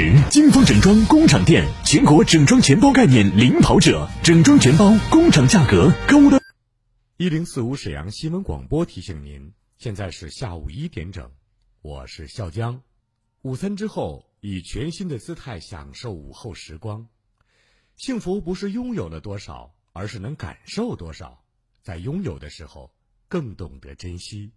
时，金风整装工厂店全国整装全包概念领跑者，整装全包，工厂价格高的。一零四五沈阳新闻广播提醒您，现在是下午一点整，我是笑江。午餐之后，以全新的姿态享受午后时光。幸福不是拥有了多少，而是能感受多少。在拥有的时候，更懂得珍惜。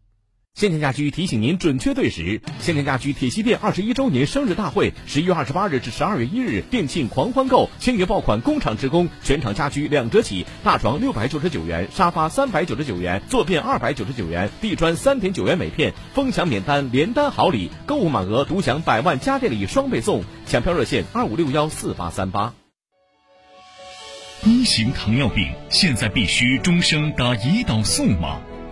先田家居提醒您准确对时，先田家居铁西店二十一周年生日大会，十一月二十八日至十二月一日，店庆狂欢购，千元爆款工厂直供，全场家居两折起，大床六百九十九元，沙发三百九十九元，坐片二百九十九元，地砖三点九元每片，疯抢免单，连单好礼，购物满额独享百万家电礼双倍送，抢票热线二五六幺四八三八。一型糖尿病现在必须终生打胰岛素吗？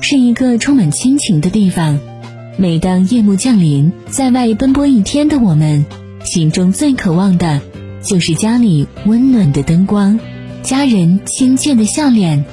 是一个充满亲情的地方。每当夜幕降临，在外奔波一天的我们，心中最渴望的，就是家里温暖的灯光，家人亲切的笑脸，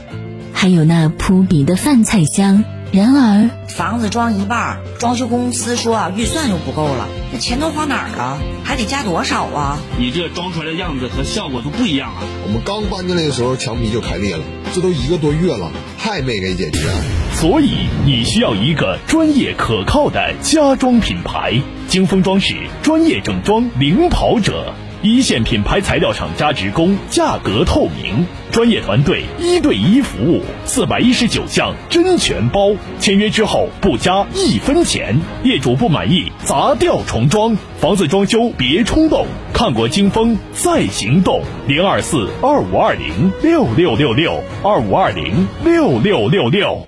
还有那扑鼻的饭菜香。然而，房子装一半，装修公司说啊预算又不够了，那钱都花哪儿了？还得加多少啊？你这装出来的样子和效果都不一样啊！我们刚搬进来的时候，墙皮就开裂了，这都一个多月了，还没给解决。所以你需要一个专业可靠的家装品牌——金风装饰专业整装领跑者。一线品牌材料厂家直供，价格透明，专业团队一对一服务，四百一十九项真全包，签约之后不加一分钱。业主不满意，砸掉重装。房子装修别冲动，看过金风再行动。零二四二五二零六六六六二五二零六六六六。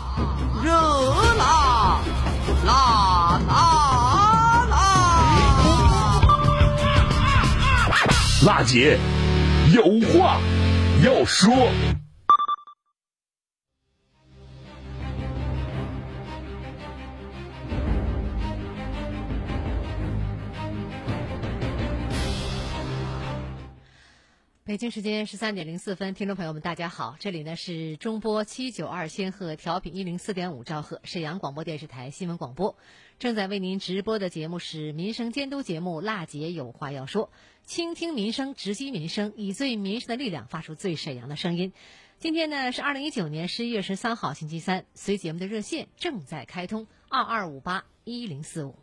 辣姐，有话要说。北京时间十三点零四分，听众朋友们，大家好，这里呢是中波七九二千赫调频一零四点五兆赫沈阳广播电视台新闻广播，正在为您直播的节目是民生监督节目《辣姐有话要说》。倾听民生，直击民生，以最民生的力量发出最沈阳的声音。今天呢是二零一九年十一月十三号，星期三。随节目的热线正在开通，二二五八一零四五。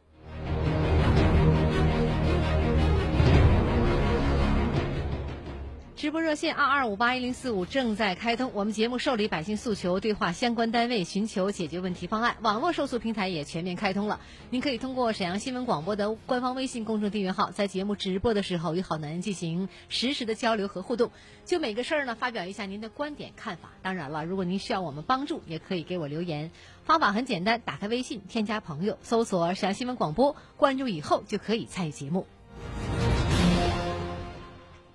直播热线二二五八一零四五正在开通，我们节目受理百姓诉求，对话相关单位，寻求解决问题方案。网络受诉平台也全面开通了，您可以通过沈阳新闻广播的官方微信公众订阅号，在节目直播的时候与好男人进行实时的交流和互动，就每个事儿呢发表一下您的观点看法。当然了，如果您需要我们帮助，也可以给我留言。方法很简单，打开微信，添加朋友，搜索沈阳新闻广播，关注以后就可以参与节目。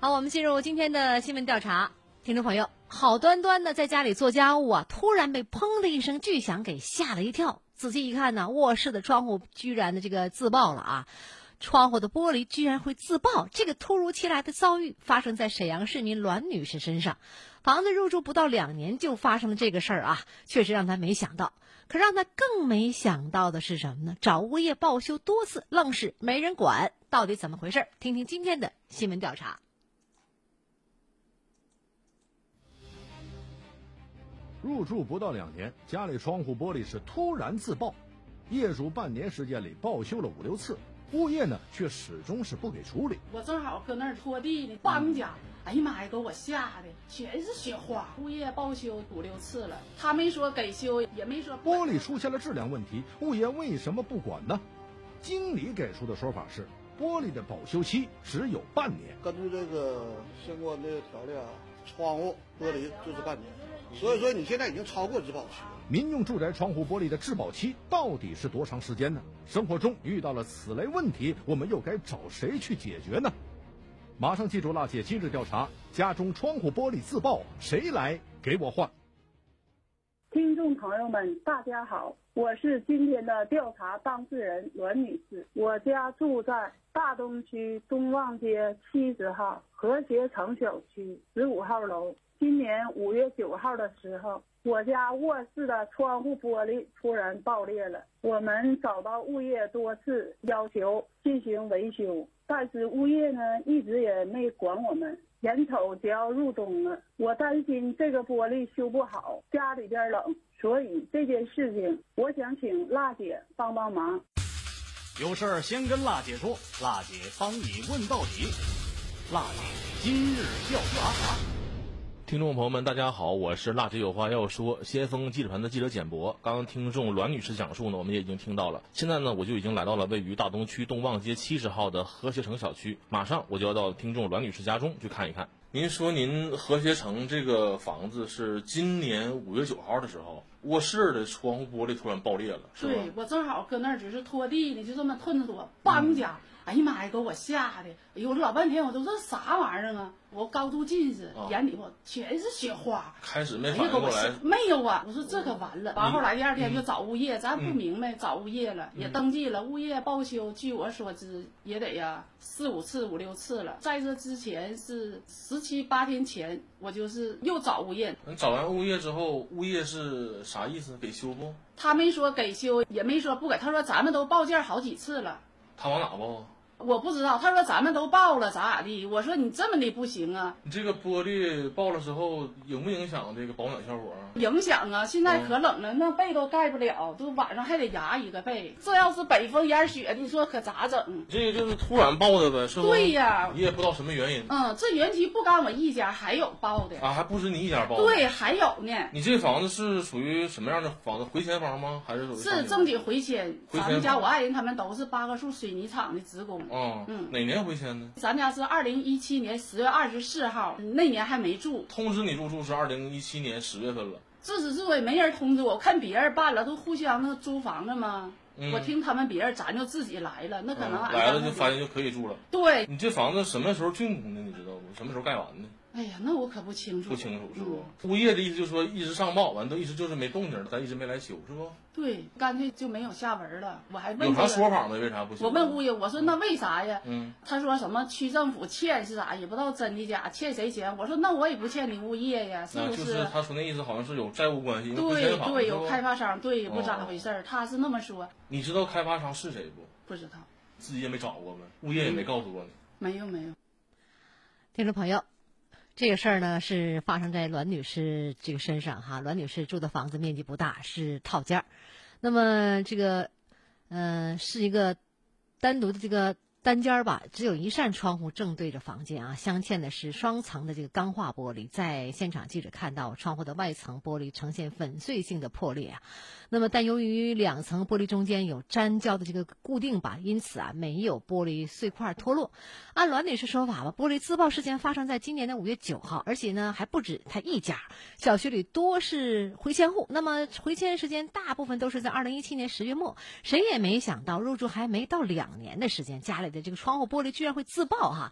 好，我们进入今天的新闻调查。听众朋友，好端端的在家里做家务啊，突然被砰的一声巨响给吓了一跳。仔细一看呢，卧室的窗户居然的这个自爆了啊！窗户的玻璃居然会自爆，这个突如其来的遭遇发生在沈阳市民栾女士身上。房子入住不到两年就发生了这个事儿啊，确实让她没想到。可让她更没想到的是什么呢？找物业报修多次，愣是没人管，到底怎么回事？听听今天的新闻调查。入住不到两年，家里窗户玻璃是突然自爆，业主半年时间里报修了五六次，物业呢却始终是不给处理。我正好搁那儿拖地呢，搬家，哎呀妈呀，给我吓的全是雪花。物业报修五六次了，他没说给修，也没说玻璃出现了质量问题，物业为什么不管呢？经理给出的说法是，玻璃的保修期只有半年。根据这个相关的条例啊，窗户玻璃就是半年。所以说你现在已经超过质保期了。民用住宅窗户玻璃的质保期到底是多长时间呢？生活中遇到了此类问题，我们又该找谁去解决呢？马上记住辣姐今日调查：家中窗户玻璃自爆，谁来给我换？听众朋友们，大家好，我是今天的调查当事人栾女士。我家住在大东区东望街七十号和谐城小区十五号楼。今年五月九号的时候，我家卧室的窗户玻璃突然爆裂了。我们找到物业多次要求进行维修，但是物业呢一直也没管我们。眼瞅就要入冬了，我担心这个玻璃修不好，家里边冷，所以这件事情我想请辣姐帮帮忙。有事儿先跟辣姐说，辣姐帮你问到底。辣姐今日调查。听众朋友们，大家好，我是辣姐有话要说，先锋记者团的记者简博。刚刚听众栾女士讲述呢，我们也已经听到了。现在呢，我就已经来到了位于大东区东望街七十号的和谐城小区，马上我就要到听众栾女士家中去看一看。您说您和谐城这个房子是今年五月九号的时候，卧室的窗户玻璃突然爆裂了，是吧？对，我正好搁那儿只是拖地呢，就这么吞着多，邦家，哎呀妈呀，给我吓的！哎呦，我老半天我都这啥玩意儿啊？我高度近视，眼里头全是雪花。开始没反应过来，没有啊！我说这可完了。完后来第二天就找物业，咱不明白，找物业了，也登记了，物业报修。据我所知，也得呀四五次、五六次了。在这之前是十七八天前，我就是又找物业。找完物业之后，物业是啥意思？给修不？他没说给修，也没说不给。他说咱们都报件好几次了。他往哪报啊？我不知道，他说咱们都报了，咋咋地？我说你这么的不行啊！你这个玻璃爆了之后，影不影响这个保暖效果啊？影响啊！现在可冷了，那被都盖不了，都晚上还得压一个被。这要是北风烟雪，你说可咋整？这个就是突然爆的呗，是不？对呀，你也不知道什么原因。嗯，这原局不干我一家，还有爆的啊，还不止你一家爆。对，还有呢。你这房子是属于什么样的房子？回迁房吗？还是属于？是正经回迁。回迁。咱们家我爱人他们都是八棵树水泥厂的职工。嗯嗯，哪年？回迁呢？咱家是二零一七年十月二十四号，那年还没住。通知你入住是二零一七年十月份了。自始至终也没人通知我，看别人办了，都互相那租房子嘛。我听他们别人，咱就自己来了，那可能来了就发现就可以住了。对，你这房子什么时候竣工的？你知道不？什么时候盖完的？哎呀，那我可不清楚。不清楚是不？物业的意思就是说一直上报，完都一直就是没动静，咱一直没来修，是不？对，干脆就没有下文了。我还问有啥说法吗？为啥不？我问物业，我说那为啥呀？嗯，他说什么区政府欠是啥，也不知道真的假，欠谁钱？我说那我也不欠你物业呀，是不是？他说那意思好像是有债务关系，对对，有开发商，对，不咋回事他是那么说。你知道开发商是谁不？不知道。自己也没找过吗？物业也没告诉过你？没有没有。听众朋友。这个事儿呢是发生在栾女士这个身上哈。栾女士住的房子面积不大，是套间儿。那么这个，呃，是一个单独的这个单间儿吧，只有一扇窗户正对着房间啊，镶嵌的是双层的这个钢化玻璃。在现场，记者看到窗户的外层玻璃呈现粉碎性的破裂啊。那么，但由于两层玻璃中间有粘胶的这个固定吧，因此啊，没有玻璃碎块脱落。按栾女士说法吧，玻璃自爆事件发生在今年的五月九号，而且呢还不止她一家，小区里多是回迁户。那么回迁时间大部分都是在二零一七年十月末，谁也没想到入住还没到两年的时间，家里的这个窗户玻璃居然会自爆哈，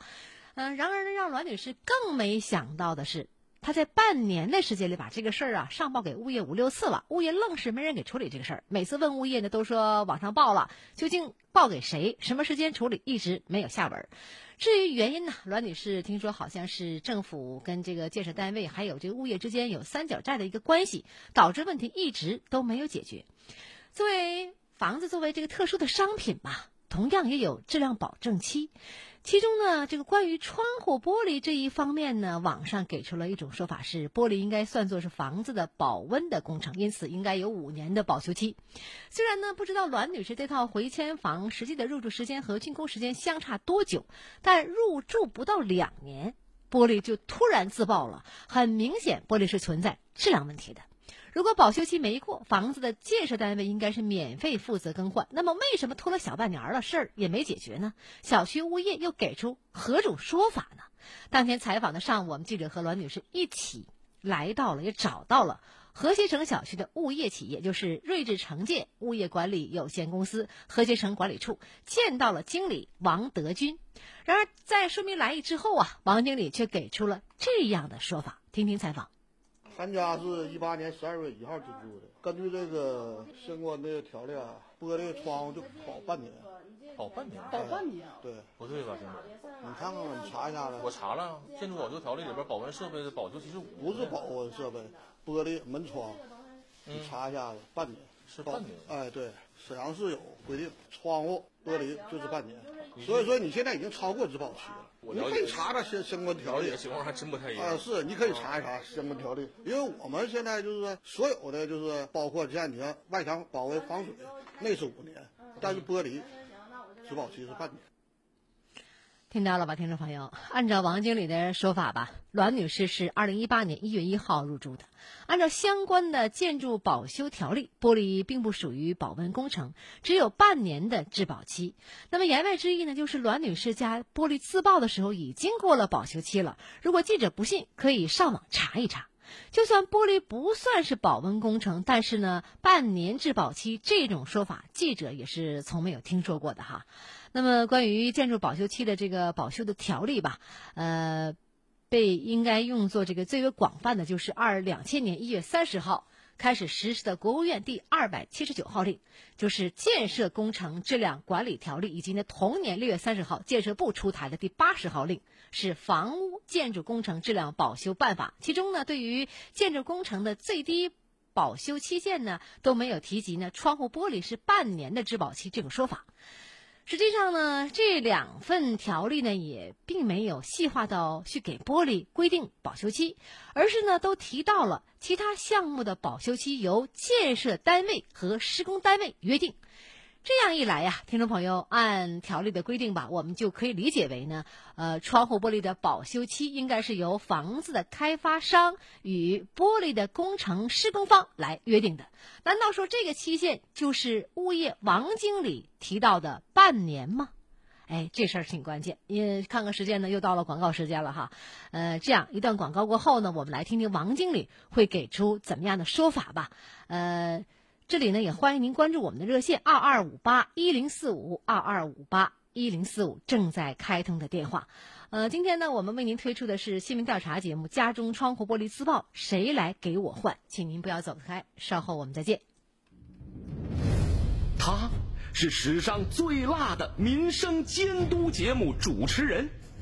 嗯，然而呢，让栾女士更没想到的是，她在半年的时间里把这个事儿啊上报给物业五六次了，物业愣是没人给处理这个事儿。每次问物业呢，都说网上报了，究竟报给谁，什么时间处理，一直没有下文。至于原因呢，栾女士听说好像是政府跟这个建设单位还有这个物业之间有三角债的一个关系，导致问题一直都没有解决。作为房子，作为这个特殊的商品嘛。同样也有质量保证期，其中呢，这个关于窗户玻璃这一方面呢，网上给出了一种说法是，玻璃应该算作是房子的保温的工程，因此应该有五年的保修期。虽然呢，不知道栾女士这套回迁房实际的入住时间和竣工时间相差多久，但入住不到两年，玻璃就突然自爆了，很明显，玻璃是存在质量问题的。如果保修期没过，房子的建设单位应该是免费负责更换。那么，为什么拖了小半年了，事儿也没解决呢？小区物业又给出何种说法呢？当天采访的上午，我们记者和栾女士一起来到了，也找到了和谐城小区的物业企业，就是睿智城建物业管理有限公司和谐城管理处，见到了经理王德军。然而，在说明来意之后啊，王经理却给出了这样的说法。听听采访。咱家是一八年十二月一号进驻的，根据这个相关的条例啊，玻璃窗户就保半年，保半年，保半年，对，不对吧，经理？你看看吧，你查一下子。我查了，建筑保修条例里边保温设备的保修期是五不是保温设备，玻璃门窗，你查一下子，半年是半年。哎，对，沈阳市有规定，窗户玻璃就是半年，所以说你现在已经超过质保期了。你可以查查相相关条例，情况还真不太一样啊。是，你可以查一查相关条例，因为我们现在就是说，所有的就是包括像你看外墙保温防水，那是五年，但是玻璃质保期是半年。听到了吧，听众朋友？按照王经理的说法吧，栾女士是二零一八年一月一号入住的。按照相关的建筑保修条例，玻璃并不属于保温工程，只有半年的质保期。那么言外之意呢，就是栾女士家玻璃自爆的时候已经过了保修期了。如果记者不信，可以上网查一查。就算玻璃不算是保温工程，但是呢，半年质保期这种说法，记者也是从没有听说过的哈。那么，关于建筑保修期的这个保修的条例吧，呃，被应该用作这个最为广泛的就是二两千年一月三十号开始实施的国务院第二百七十九号令，就是建设工程质量管理条例，以及呢同年六月三十号建设部出台的第八十号令，是房屋建筑工程质量保修办法。其中呢，对于建筑工程的最低保修期限呢，都没有提及呢窗户玻璃是半年的质保期这种说法。实际上呢，这两份条例呢也并没有细化到去给玻璃规定保修期，而是呢都提到了其他项目的保修期由建设单位和施工单位约定。这样一来呀，听众朋友，按条例的规定吧，我们就可以理解为呢，呃，窗户玻璃的保修期应该是由房子的开发商与玻璃的工程施工方来约定的。难道说这个期限就是物业王经理提到的半年吗？哎，这事儿挺关键。因看看时间呢，又到了广告时间了哈。呃，这样一段广告过后呢，我们来听听王经理会给出怎么样的说法吧。呃。这里呢，也欢迎您关注我们的热线二二五八一零四五二二五八一零四五正在开通的电话。呃，今天呢，我们为您推出的是新闻调查节目《家中窗户玻璃自爆，谁来给我换》，请您不要走开，稍后我们再见。他是史上最辣的民生监督节目主持人，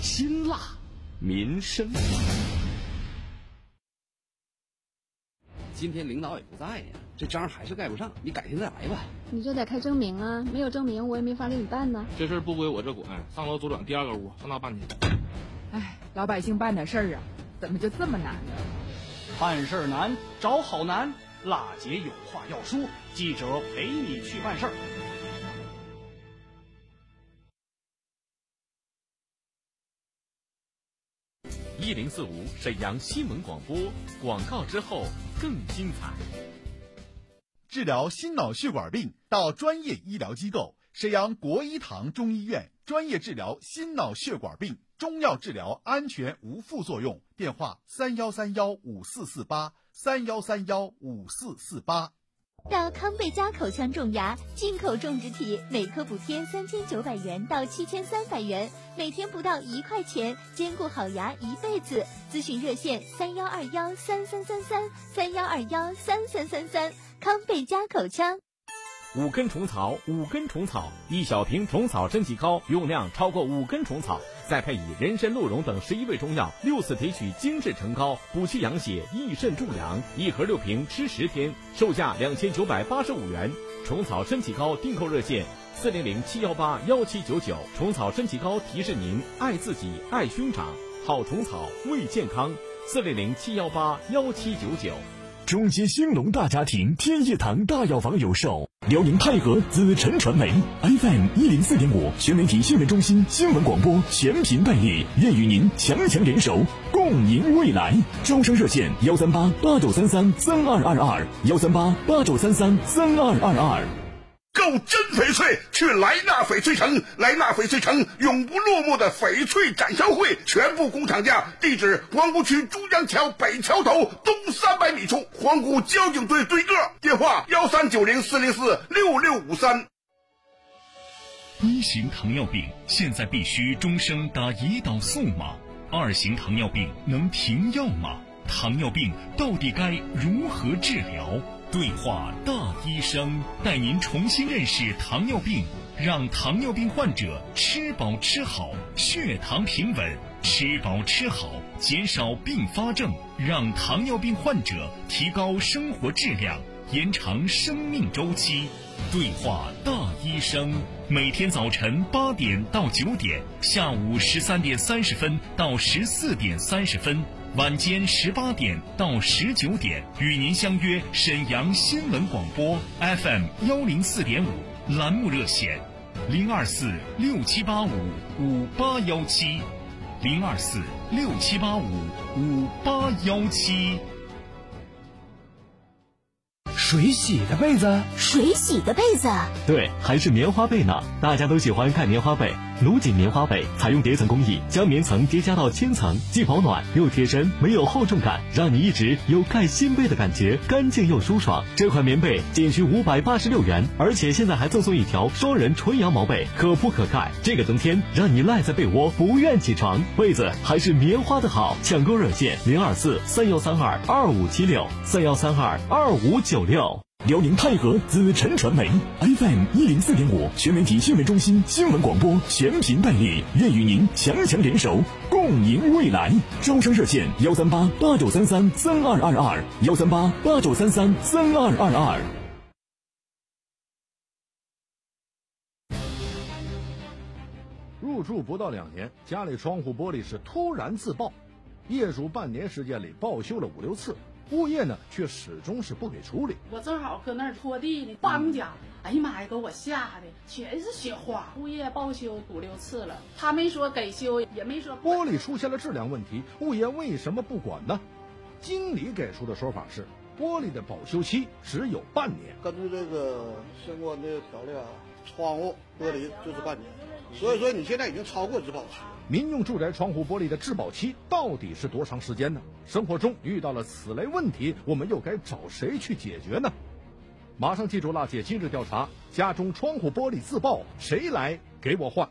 辛辣民生。今天领导也不在呀，这章还是盖不上，你改天再来吧。你就得开证明啊，没有证明我也没法给你办呢。这事儿不归我这管，上楼左转第二个屋，上那办去。哎，老百姓办点事儿啊，怎么就这么难呢？办事儿难，找好难。辣姐有话要说，记者陪你去办事儿。一零四五沈阳新闻广播广告之后更精彩。治疗心脑血管病到专业医疗机构沈阳国医堂中医院，专业治疗心脑血管病，中药治疗安全无副作用。电话：三幺三幺五四四八三幺三幺五四四八。到康贝佳口腔种牙，进口种植体，每颗补贴三千九百元到七千三百元，每天不到一块钱，兼顾好牙一辈子。咨询热线：三幺二幺三三三三三幺二幺三三三三。康贝佳口腔。五根虫草，五根虫草，一小瓶虫草真气膏，用量超过五根虫草，再配以人参、鹿茸等十一味中药，六次提取精制成膏，补气养血，益肾助阳。一盒六瓶，吃十天，售价两千九百八十五元。虫草身体膏订购热线：四零零七幺八幺七九九。虫草身体膏提示您：爱自己，爱兄长，好虫草为健康。四零零七幺八幺七九九。中街兴隆大家庭天业堂大药房有售，辽宁泰和紫辰传媒 FM 一零四点五全媒体新闻中心新闻广播全频代理，愿与您强强联手，共赢未来。招商热线：幺三八八九三三三二二二，幺三八八九三三三二二二。购真翡翠去莱纳翡翠城，莱纳翡翠城永不落幕的翡翠展销会，全部工厂价，地址皇姑区珠江桥北桥头东三百米处，皇姑交警队对个，电话幺三九零四零四六六五三。一型糖尿病现在必须终生打胰岛素吗？二型糖尿病能停药吗？糖尿病到底该如何治疗？对话大医生，带您重新认识糖尿病，让糖尿病患者吃饱吃好，血糖平稳；吃饱吃好，减少并发症，让糖尿病患者提高生活质量，延长生命周期。对话大医生，每天早晨八点到九点，下午十三点三十分到十四点三十分。晚间十八点到十九点，与您相约沈阳新闻广播 FM 幺零四点五栏目热线：零二四六七八五五八幺七，零二四六七八五五八幺七。水洗的被子，水洗的被子，对，还是棉花被呢。大家都喜欢看棉花被，卢锦棉花被采用叠层工艺，将棉层叠加到千层，既保暖又贴身，没有厚重感，让你一直有盖新被的感觉，干净又舒爽。这款棉被仅需五百八十六元，而且现在还赠送一条双人纯羊毛被，可铺可盖。这个冬天让你赖在被窝不愿起床，被子还是棉花的好。抢购热线零二四三幺三二二五七六三幺三二二五九六。辽宁泰和紫辰传媒 FM 一零四点五全媒体新闻中心新闻广播全频代理，愿与您强强联手，共赢未来。招商热线：幺三八八九三三三二二二，幺三八八九三三三二二二。入住不到两年，家里窗户玻璃是突然自爆，业主半年时间里报修了五六次。物业呢，却始终是不给处理。我正好搁那儿拖地呢，搬家，哎呀妈呀，给我吓的，全是雪花。物业报修五六次了，他没说给修，也没说。玻璃出现了质量问题，物业为什么不管呢？经理给出的说法是，玻璃的保修期只有半年。根据这个相关的条例啊，窗户玻璃就是半年，所以说你现在已经超过质保期。民用住宅窗户玻璃的质保期到底是多长时间呢？生活中遇到了此类问题，我们又该找谁去解决呢？马上记住辣姐今日调查：家中窗户玻璃自爆，谁来给我换？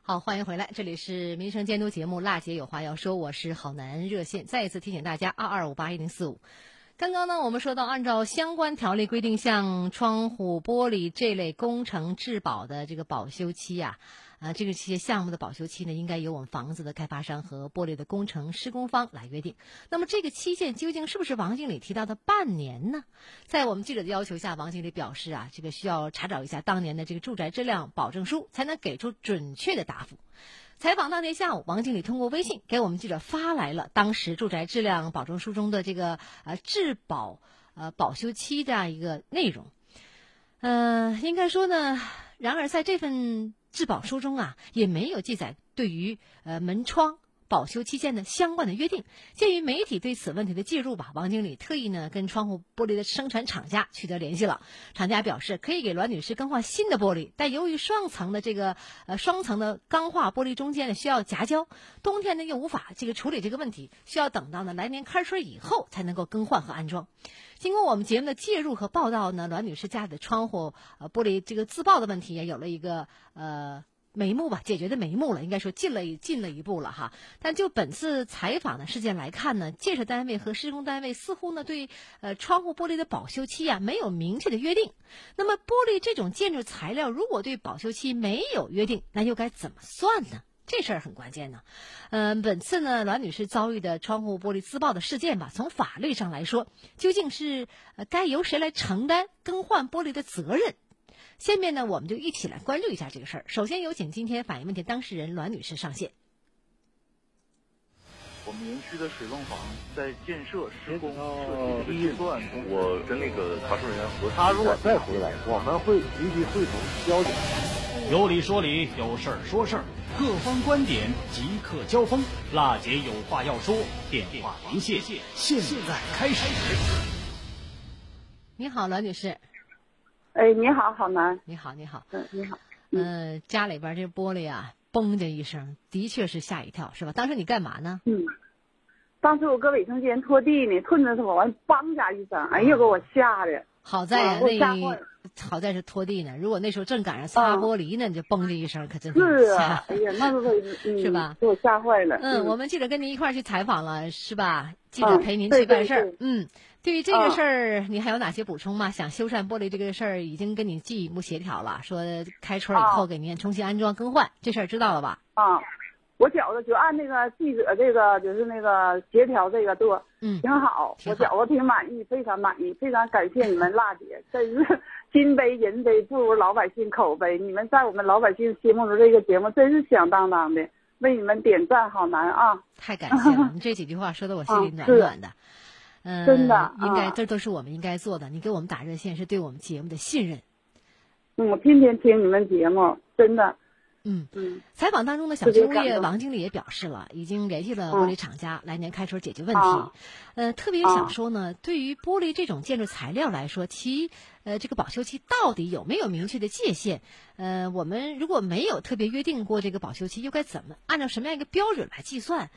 好，欢迎回来，这里是民生监督节目《辣姐有话要说》，我是郝楠，热线再一次提醒大家：二二五八一零四五。刚刚呢，我们说到，按照相关条例规定，像窗户玻璃这类工程质保的这个保修期呀、啊，这个些项目的保修期呢，应该由我们房子的开发商和玻璃的工程施工方来约定。那么这个期限究竟是不是王经理提到的半年呢？在我们记者的要求下，王经理表示啊，这个需要查找一下当年的这个住宅质量保证书，才能给出准确的答复。采访当天下午，王经理通过微信给我们记者发来了当时住宅质量保证书中的这个呃质保呃保修期这样一个内容。呃，应该说呢，然而在这份质保书中啊，也没有记载对于呃门窗。保修期间的相关的约定，鉴于媒体对此问题的介入吧，王经理特意呢跟窗户玻璃的生产厂家取得联系了。厂家表示可以给栾女士更换新的玻璃，但由于双层的这个呃双层的钢化玻璃中间呢需要夹胶，冬天呢又无法这个处理这个问题，需要等到呢来年开春以后才能够更换和安装。经过我们节目的介入和报道呢，栾女士家里的窗户呃玻璃这个自爆的问题也有了一个呃。眉目吧，解决的眉目了，应该说进了进了一步了哈。但就本次采访的事件来看呢，建设单位和施工单位似乎呢对呃窗户玻璃的保修期啊没有明确的约定。那么玻璃这种建筑材料，如果对保修期没有约定，那又该怎么算呢？这事儿很关键呢。嗯、呃，本次呢，栾女士遭遇的窗户玻璃自爆的事件吧，从法律上来说，究竟是该由谁来承担更换玻璃的责任？下面呢，我们就一起来关注一下这个事儿。首先有请今天反映问题当事人栾女士上线。我们园区的水泵房在建设施工设计阶段，我跟那个查收人员核他如果再回来，我们会立即会同交警。有理说理，有事儿说事儿，各方观点即刻交锋。辣姐有话要说，电话连线，现在开始。你好，栾女士。哎，你好，好男。你好，你好。嗯，你好。嗯、呃，家里边这玻璃啊，嘣的一声，的确是吓一跳，是吧？当时你干嘛呢？嗯，当时我搁卫生间拖地呢，吞着我完，梆家一声，哎呀，给我吓的。好在呀、啊，那好在是拖地呢，如果那时候正赶上擦玻璃呢，你就嘣的一声，可真是啊！哎呀，那是、嗯、是吧？给我吓坏了。嗯，我们记者跟您一块儿去采访了，是吧？记者陪您去办事儿。嗯，对于这个事儿，你还有哪些补充吗？想修缮玻璃这个事儿，已经跟你进一步协调了，说开春以后给您重新安装更换，这事儿知道了吧？啊。我觉着就按那个记者这个就是那个协调这个做，嗯，挺好。我觉着挺满意，非常满意，非常感谢你们辣姐，真是金杯银杯不如老百姓口碑。你们在我们老百姓心目中这个节目真是响当当的，为你们点赞，好难啊！太感谢了，你这几句话说的我心里暖暖的。嗯、啊，真的，应该这都是我们应该做的。你给我们打热线是对我们节目的信任。嗯，我天天听你们节目，真的。嗯嗯，采访当中的小区物业王经理也表示了，已经联系了玻璃厂家，来年开春解决问题。啊、呃，特别想说呢，对于玻璃这种建筑材料来说，其呃这个保修期到底有没有明确的界限？呃，我们如果没有特别约定过这个保修期，又该怎么按照什么样一个标准来计算？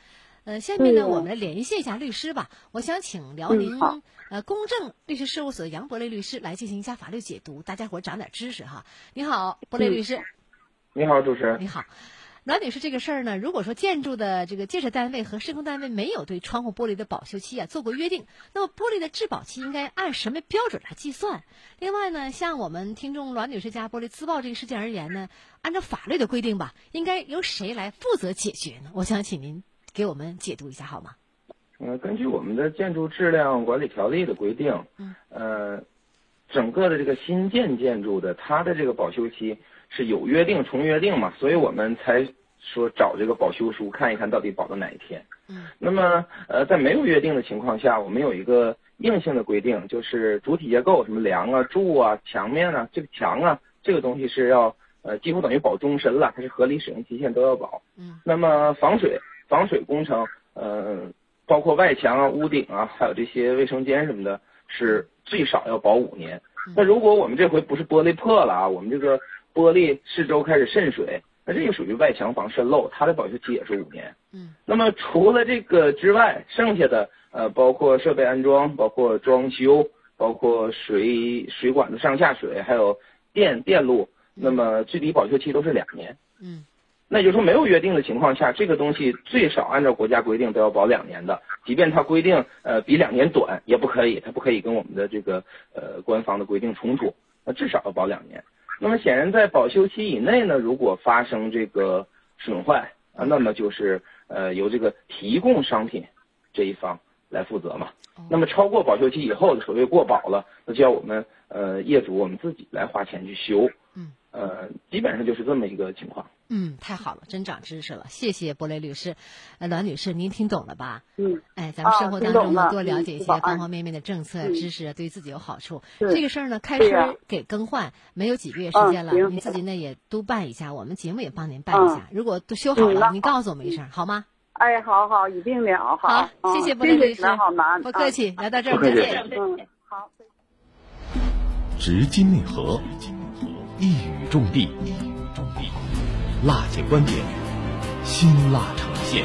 呃，下面呢，我们来连线一下律师吧。我想请辽宁、嗯、呃公正律师事务所杨博雷律师来进行一下法律解读，大家伙长点知识哈。你好，博雷律师。嗯你好，主持人。你好，栾女士，这个事儿呢，如果说建筑的这个建设单位和施工单位没有对窗户玻璃的保修期啊做过约定，那么玻璃的质保期应该按什么标准来计算？另外呢，像我们听众栾女士家玻璃自爆这个事件而言呢，按照法律的规定吧，应该由谁来负责解决呢？我想请您给我们解读一下好吗？呃，根据我们的建筑质量管理条例的规定，嗯，呃，整个的这个新建建筑的它的这个保修期。是有约定重约定嘛，所以我们才说找这个保修书看一看到底保到哪一天。嗯，那么呃，在没有约定的情况下，我们有一个硬性的规定，就是主体结构什么梁啊、柱啊、墙面啊，这个墙啊，这个东西是要呃几乎等于保终身了，它是合理使用期限都要保。嗯，那么防水防水工程，呃，包括外墙啊、屋顶啊，还有这些卫生间什么的，是最少要保五年。那如果我们这回不是玻璃破了啊，我们这个玻璃四周开始渗水，那这个属于外墙防渗漏，它的保修期也是五年。嗯，那么除了这个之外，剩下的呃，包括设备安装、包括装修、包括水水管的上下水，还有电电路，那么最低保修期都是两年。嗯，那就是说没有约定的情况下，这个东西最少按照国家规定都要保两年的，即便它规定呃比两年短也不可以，它不可以跟我们的这个呃官方的规定冲突，那至少要保两年。那么显然在保修期以内呢，如果发生这个损坏啊，那么就是呃由这个提供商品这一方来负责嘛。那么超过保修期以后的所谓过保了，那就要我们呃业主我们自己来花钱去修。嗯，呃，基本上就是这么一个情况。嗯，太好了，真长知识了，谢谢博雷律师。呃，栾女士，您听懂了吧？嗯，哎，咱们生活当中呢，多了解一些嗯方方面面的政策嗯知识，对自己有好处。是这个事儿呢，开对呀春给更换没有几个月时间了，嗯行您自己呢也督办一下，我们节目也帮您办一下。如果都修好了，您告诉我们一声，好吗？哎，好好，一定的啊，好，好，嗯谢谢博雷律师好难，不客气，聊到这儿再见。嗯，好。直击内核，一语中的，辣姐观点，辛辣呈现。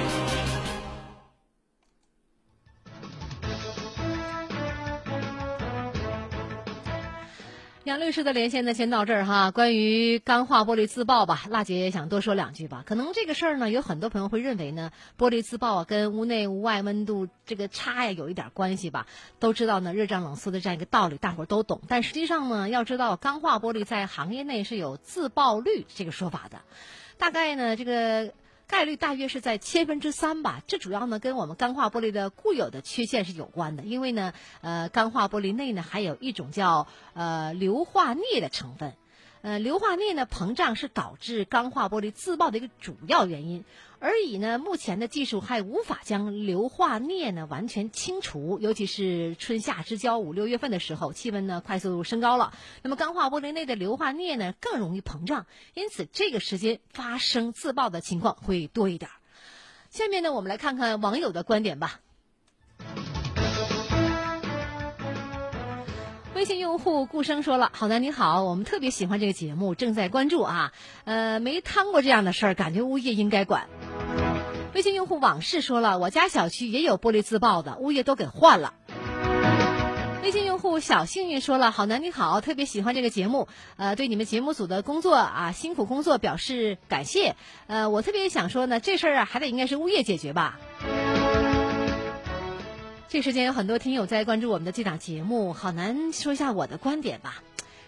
杨律师的连线呢，先到这儿哈。关于钢化玻璃自爆吧，辣姐也想多说两句吧。可能这个事儿呢，有很多朋友会认为呢，玻璃自爆啊，跟屋内屋外温度这个差呀有一点关系吧。都知道呢，热胀冷缩的这样一个道理，大伙儿都懂。但实际上呢，要知道钢化玻璃在行业内是有自爆率这个说法的，大概呢这个。概率大约是在千分之三吧，这主要呢跟我们钢化玻璃的固有的缺陷是有关的，因为呢，呃，钢化玻璃内呢还有一种叫呃硫化镍的成分，呃，硫化镍呢膨胀是导致钢化玻璃自爆的一个主要原因，而以呢目前的技术还无法将硫化镍呢完全清除，尤其是春夏之交五六月份的时候，气温呢快速升高了，那么钢化玻璃内的硫化镍呢更容易膨胀，因此这个时间发生自爆的情况会多一点儿。下面呢，我们来看看网友的观点吧。微信用户顾生说了：“好男你好，我们特别喜欢这个节目，正在关注啊。呃，没摊过这样的事儿，感觉物业应该管。”微信用户往事说了：“我家小区也有玻璃自爆的，物业都给换了。”微信用户小幸运说了：“好男你好，特别喜欢这个节目，呃，对你们节目组的工作啊，辛苦工作表示感谢。呃，我特别想说呢，这事儿啊，还得应该是物业解决吧。”这时间有很多听友在关注我们的这档节目，好难说一下我的观点吧。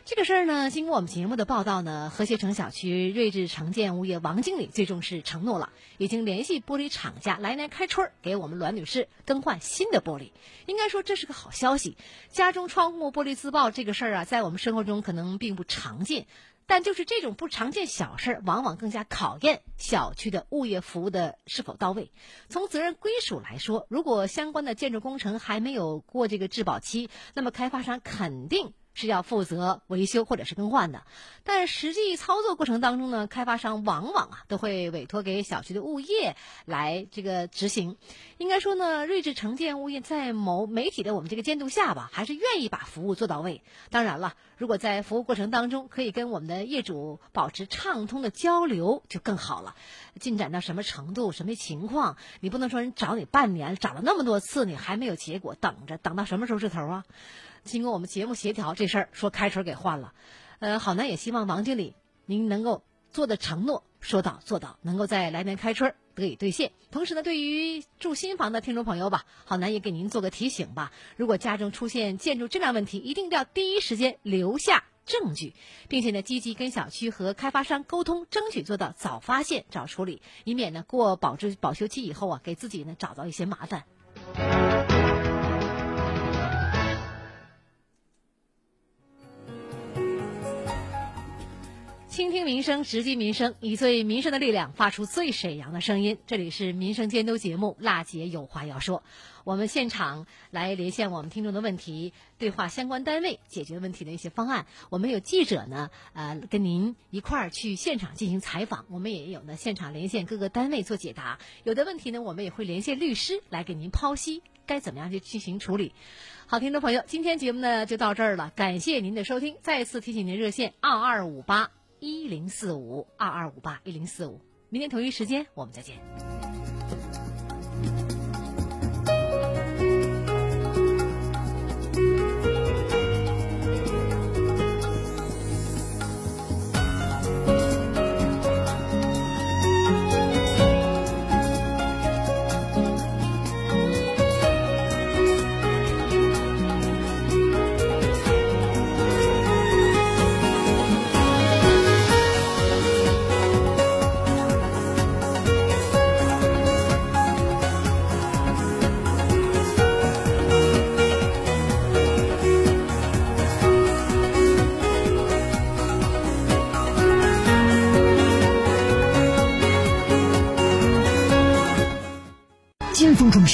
这个事儿呢，经过我们节目的报道呢，和谐城小区睿智城建物业王经理最终是承诺了，已经联系玻璃厂家来年开春儿给我们栾女士更换新的玻璃。应该说这是个好消息。家中窗户玻璃自爆这个事儿啊，在我们生活中可能并不常见。但就是这种不常见小事儿，往往更加考验小区的物业服务的是否到位。从责任归属来说，如果相关的建筑工程还没有过这个质保期，那么开发商肯定是要负责维修或者是更换的。但实际操作过程当中呢，开发商往往啊都会委托给小区的物业来这个执行。应该说呢，睿智城建物业在某媒体的我们这个监督下吧，还是愿意把服务做到位。当然了，如果在服务过程当中可以跟我们的业主保持畅通的交流，就更好了。进展到什么程度、什么情况，你不能说人找你半年，找了那么多次，你还没有结果，等着等到什么时候是头啊？经过我们节目协调，这事儿说开春儿给换了。呃，好男也希望王经理您能够做的承诺说到做到，能够在来年开春儿得以兑现。同时呢，对于住新房的听众朋友吧，好男也给您做个提醒吧：如果家中出现建筑质量问题，一定要第一时间留下证据，并且呢，积极跟小区和开发商沟通，争取做到早发现、早处理，以免呢过保质保修期以后啊，给自己呢找到一些麻烦。倾听民生，直击民生，以最民生的力量发出最沈阳的声音。这里是民生监督节目《辣姐有话要说》，我们现场来连线我们听众的问题，对话相关单位解决问题的一些方案。我们有记者呢，呃，跟您一块儿去现场进行采访，我们也有呢现场连线各个单位做解答。有的问题呢，我们也会连线律师来给您剖析该怎么样去进行处理。好，听众朋友，今天节目呢就到这儿了，感谢您的收听。再次提醒您热线二二五八。一零四五二二五八一零四五，明天同一时间我们再见。巅峰装饰。